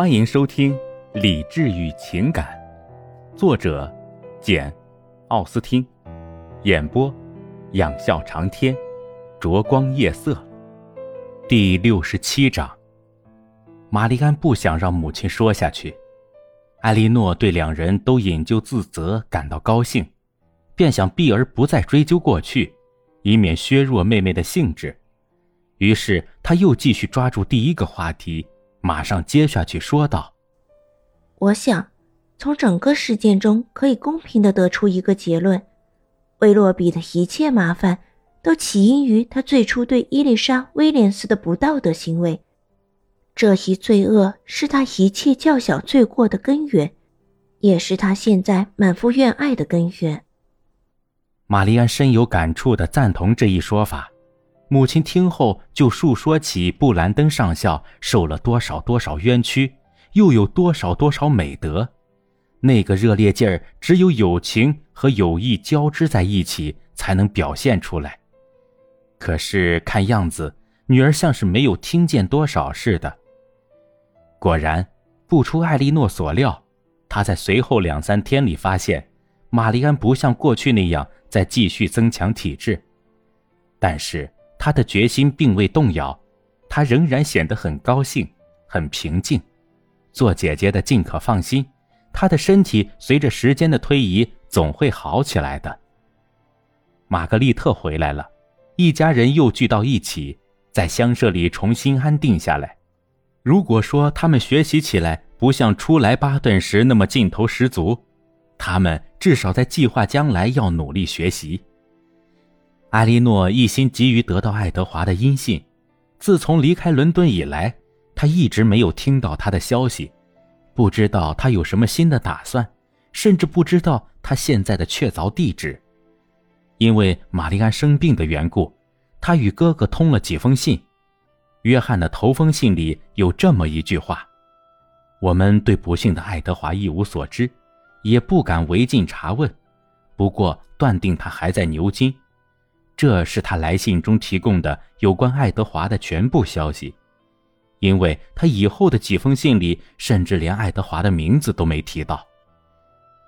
欢迎收听《理智与情感》，作者简·奥斯汀，演播仰笑长天，灼光夜色。第六十七章。玛丽安不想让母亲说下去，艾莉诺对两人都引咎自责感到高兴，便想避而不再追究过去，以免削弱妹妹的兴致。于是他又继续抓住第一个话题。马上接下去说道：“我想，从整个事件中可以公平的得出一个结论：威洛比的一切麻烦，都起因于他最初对伊丽莎·威廉斯的不道德行为。这一罪恶是他一切较小罪过的根源，也是他现在满腹怨爱的根源。”玛丽安深有感触的赞同这一说法。母亲听后，就述说起布兰登上校受了多少多少冤屈，又有多少多少美德。那个热烈劲儿，只有友情和友谊交织在一起，才能表现出来。可是看样子，女儿像是没有听见多少似的。果然，不出艾莉诺所料，她在随后两三天里发现，玛丽安不像过去那样在继续增强体质，但是。他的决心并未动摇，他仍然显得很高兴，很平静。做姐姐的尽可放心，他的身体随着时间的推移总会好起来的。玛格丽特回来了，一家人又聚到一起，在乡舍里重新安定下来。如果说他们学习起来不像初来巴顿时那么劲头十足，他们至少在计划将来要努力学习。艾莉诺一心急于得到爱德华的音信。自从离开伦敦以来，他一直没有听到他的消息，不知道他有什么新的打算，甚至不知道他现在的确凿地址。因为玛丽安生病的缘故，他与哥哥通了几封信。约翰的头封信里有这么一句话：“我们对不幸的爱德华一无所知，也不敢违禁查问，不过断定他还在牛津。”这是他来信中提供的有关爱德华的全部消息，因为他以后的几封信里甚至连爱德华的名字都没提到。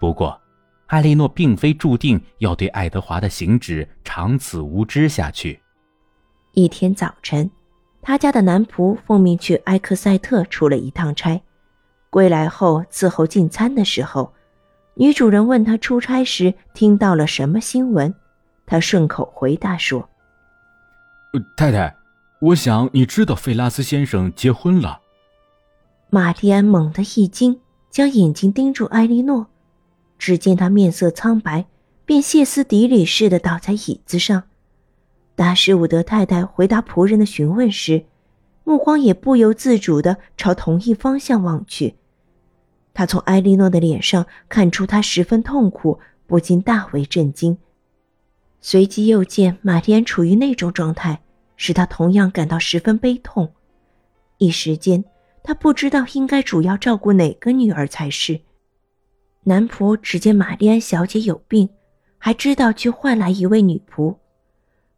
不过，艾莉诺并非注定要对爱德华的行止长此无知下去。一天早晨，他家的男仆奉命去埃克塞特出了一趟差，归来后伺候进餐的时候，女主人问他出差时听到了什么新闻。他顺口回答说：“太太，我想你知道费拉斯先生结婚了。”玛蒂安猛地一惊，将眼睛盯住埃莉诺，只见她面色苍白，便歇斯底里似的倒在椅子上。达什伍德太太回答仆人的询问时，目光也不由自主地朝同一方向望去。他从埃莉诺的脸上看出她十分痛苦，不禁大为震惊。随即又见玛丽安处于那种状态，使他同样感到十分悲痛。一时间，他不知道应该主要照顾哪个女儿才是。男仆只见玛丽安小姐有病，还知道去换来一位女仆。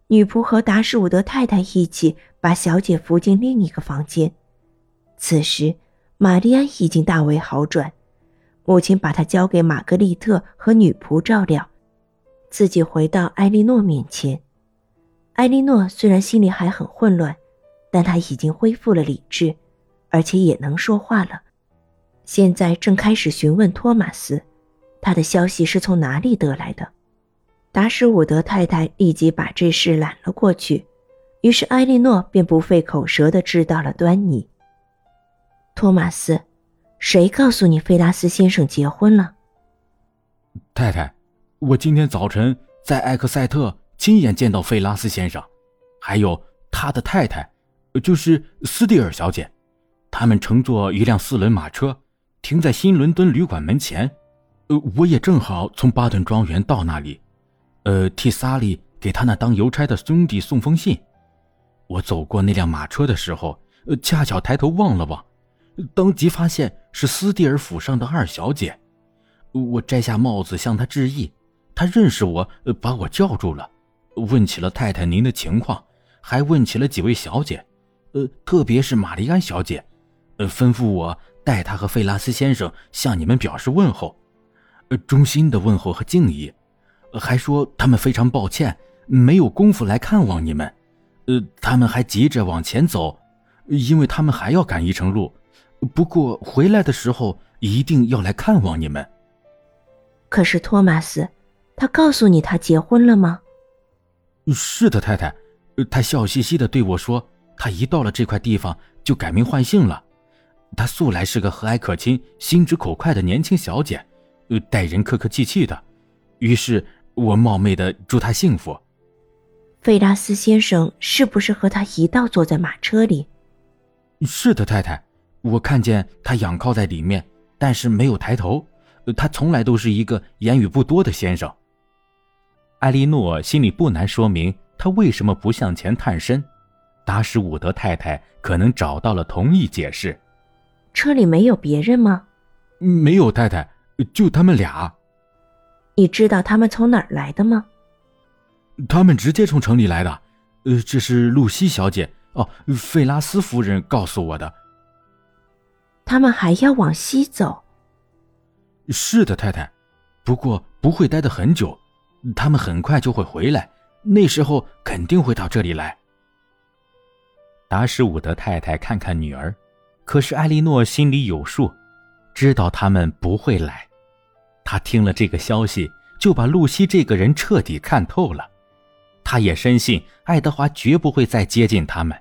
女仆和达什伍德太太一起把小姐扶进另一个房间。此时，玛丽安已经大为好转，母亲把她交给玛格丽特和女仆照料。自己回到埃莉诺面前，埃莉诺虽然心里还很混乱，但她已经恢复了理智，而且也能说话了。现在正开始询问托马斯，他的消息是从哪里得来的。达什伍德太太立即把这事揽了过去，于是埃莉诺便不费口舌地知道了端倪。托马斯，谁告诉你费拉斯先生结婚了？太太。我今天早晨在埃克塞特亲眼见到费拉斯先生，还有他的太太，就是斯蒂尔小姐，他们乘坐一辆四轮马车，停在新伦敦旅馆门前。呃，我也正好从巴顿庄园到那里，呃，替萨利给他那当邮差的兄弟送封信。我走过那辆马车的时候，呃，恰巧抬头望了望，当即发现是斯蒂尔府上的二小姐。我摘下帽子向她致意。他认识我，把我叫住了，问起了太太您的情况，还问起了几位小姐，呃，特别是玛丽安小姐，呃，吩咐我代她和费拉斯先生向你们表示问候，呃，衷心的问候和敬意，还说他们非常抱歉没有功夫来看望你们，呃，他们还急着往前走，因为他们还要赶一程路，不过回来的时候一定要来看望你们。可是托马斯，他告诉你他结婚了吗？是的，太太，他笑嘻嘻的对我说，他一到了这块地方就改名换姓了。他素来是个和蔼可亲、心直口快的年轻小姐，呃，待人客客气气的。于是我冒昧的祝他幸福。费拉斯先生是不是和他一道坐在马车里？是的，太太，我看见他仰靠在里面，但是没有抬头。他从来都是一个言语不多的先生。艾莉诺心里不难说明他为什么不向前探身。达什伍德太太可能找到了同一解释。车里没有别人吗？没有，太太，就他们俩。你知道他们从哪儿来的吗？他们直接从城里来的。呃，这是露西小姐哦，费拉斯夫人告诉我的。他们还要往西走。是的，太太，不过不会待得很久，他们很快就会回来，那时候肯定会到这里来。达什伍德太太看看女儿。可是艾莉诺心里有数，知道他们不会来。他听了这个消息，就把露西这个人彻底看透了。他也深信爱德华绝不会再接近他们。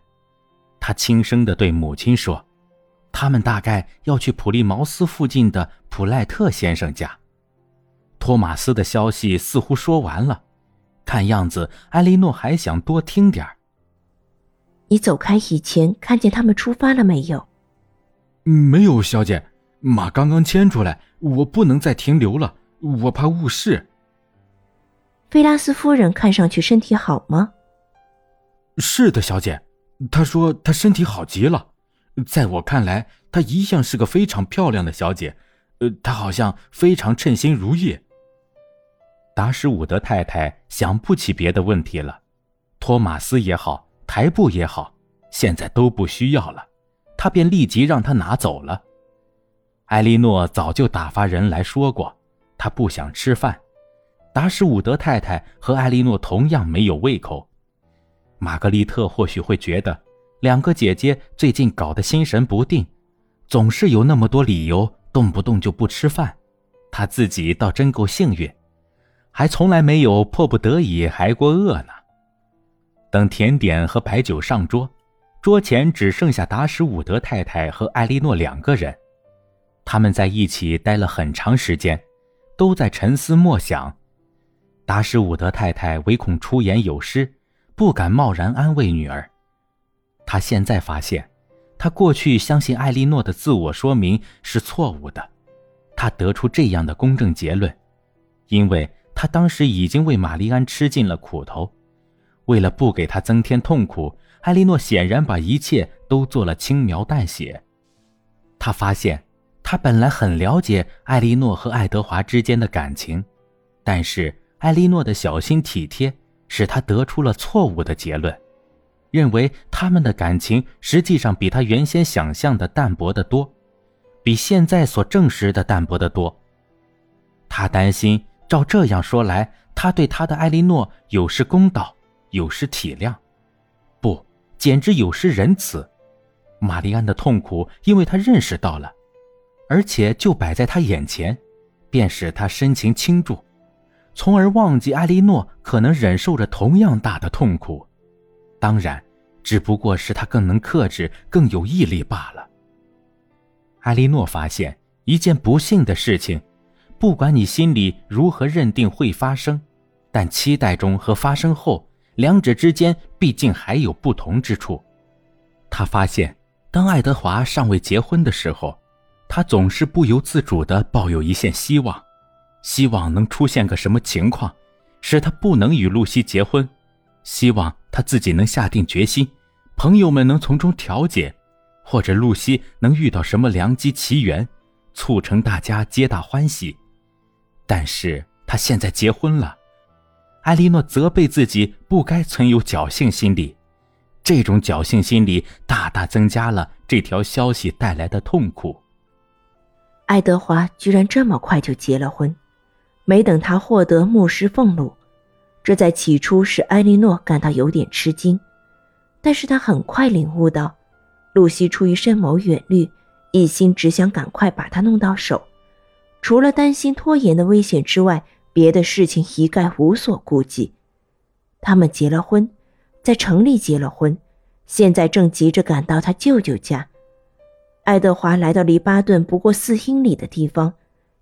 他轻声地对母亲说：“他们大概要去普利茅斯附近的普赖特先生家。”托马斯的消息似乎说完了，看样子艾莉诺还想多听点儿。你走开以前看见他们出发了没有？没有，小姐，马刚刚牵出来，我不能再停留了，我怕误事。菲拉斯夫人看上去身体好吗？是的，小姐，她说她身体好极了。在我看来，她一向是个非常漂亮的小姐，呃，她好像非常称心如意。达什伍德太太想不起别的问题了，托马斯也好，台布也好，现在都不需要了。他便立即让他拿走了。艾莉诺早就打发人来说过，她不想吃饭。达什伍德太太和艾莉诺同样没有胃口。玛格丽特或许会觉得两个姐姐最近搞得心神不定，总是有那么多理由，动不动就不吃饭。她自己倒真够幸运，还从来没有迫不得已挨过饿呢。等甜点和白酒上桌。桌前只剩下达什伍德太太和艾莉诺两个人，他们在一起待了很长时间，都在沉思默想。达什伍德太太唯恐出言有失，不敢贸然安慰女儿。她现在发现，她过去相信艾莉诺的自我说明是错误的。她得出这样的公正结论，因为他当时已经为玛丽安吃尽了苦头，为了不给她增添痛苦。艾莉诺显然把一切都做了轻描淡写。他发现，他本来很了解艾莉诺和爱德华之间的感情，但是艾莉诺的小心体贴使他得出了错误的结论，认为他们的感情实际上比他原先想象的淡薄得多，比现在所证实的淡薄得多。他担心，照这样说来，他对他的艾莉诺有失公道，有失体谅。不简直有失仁慈，玛丽安的痛苦，因为他认识到了，而且就摆在他眼前，便使他深情倾注，从而忘记艾莉诺可能忍受着同样大的痛苦。当然，只不过是他更能克制，更有毅力罢了。艾莉诺发现一件不幸的事情，不管你心里如何认定会发生，但期待中和发生后。两者之间毕竟还有不同之处。他发现，当爱德华尚未结婚的时候，他总是不由自主地抱有一线希望，希望能出现个什么情况，使他不能与露西结婚；希望他自己能下定决心，朋友们能从中调解，或者露西能遇到什么良机奇缘，促成大家皆大欢喜。但是他现在结婚了。艾莉诺责备自己不该存有侥幸心理，这种侥幸心理大大增加了这条消息带来的痛苦。爱德华居然这么快就结了婚，没等他获得牧师俸禄，这在起初使埃莉诺感到有点吃惊，但是他很快领悟到，露西出于深谋远虑，一心只想赶快把他弄到手，除了担心拖延的危险之外，别的事情一概无所顾忌。他们结了婚，在城里结了婚，现在正急着赶到他舅舅家。爱德华来到离巴顿不过四英里的地方，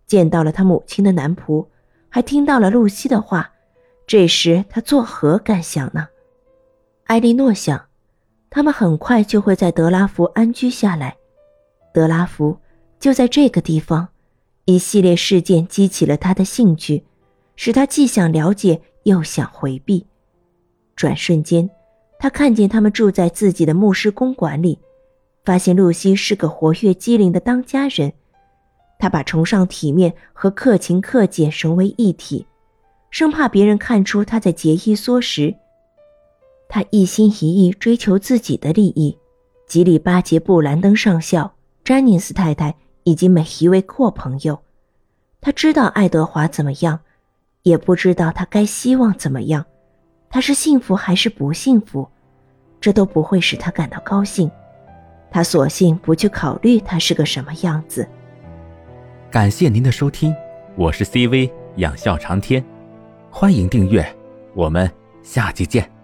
见到了他母亲的男仆，还听到了露西的话。这时他作何感想呢？艾莉诺想，他们很快就会在德拉福安居下来。德拉福就在这个地方。一系列事件激起了他的兴趣，使他既想了解又想回避。转瞬间，他看见他们住在自己的牧师公馆里。发现露西是个活跃机灵的当家人，他把崇尚体面和克勤克俭融为一体，生怕别人看出他在节衣缩食。他一心一意追求自己的利益，极力巴结布兰登上校、詹宁斯太太以及每一位阔朋友。他知道爱德华怎么样，也不知道他该希望怎么样。他是幸福还是不幸福，这都不会使他感到高兴。他索性不去考虑他是个什么样子。感谢您的收听，我是 CV 养笑长天，欢迎订阅，我们下期见。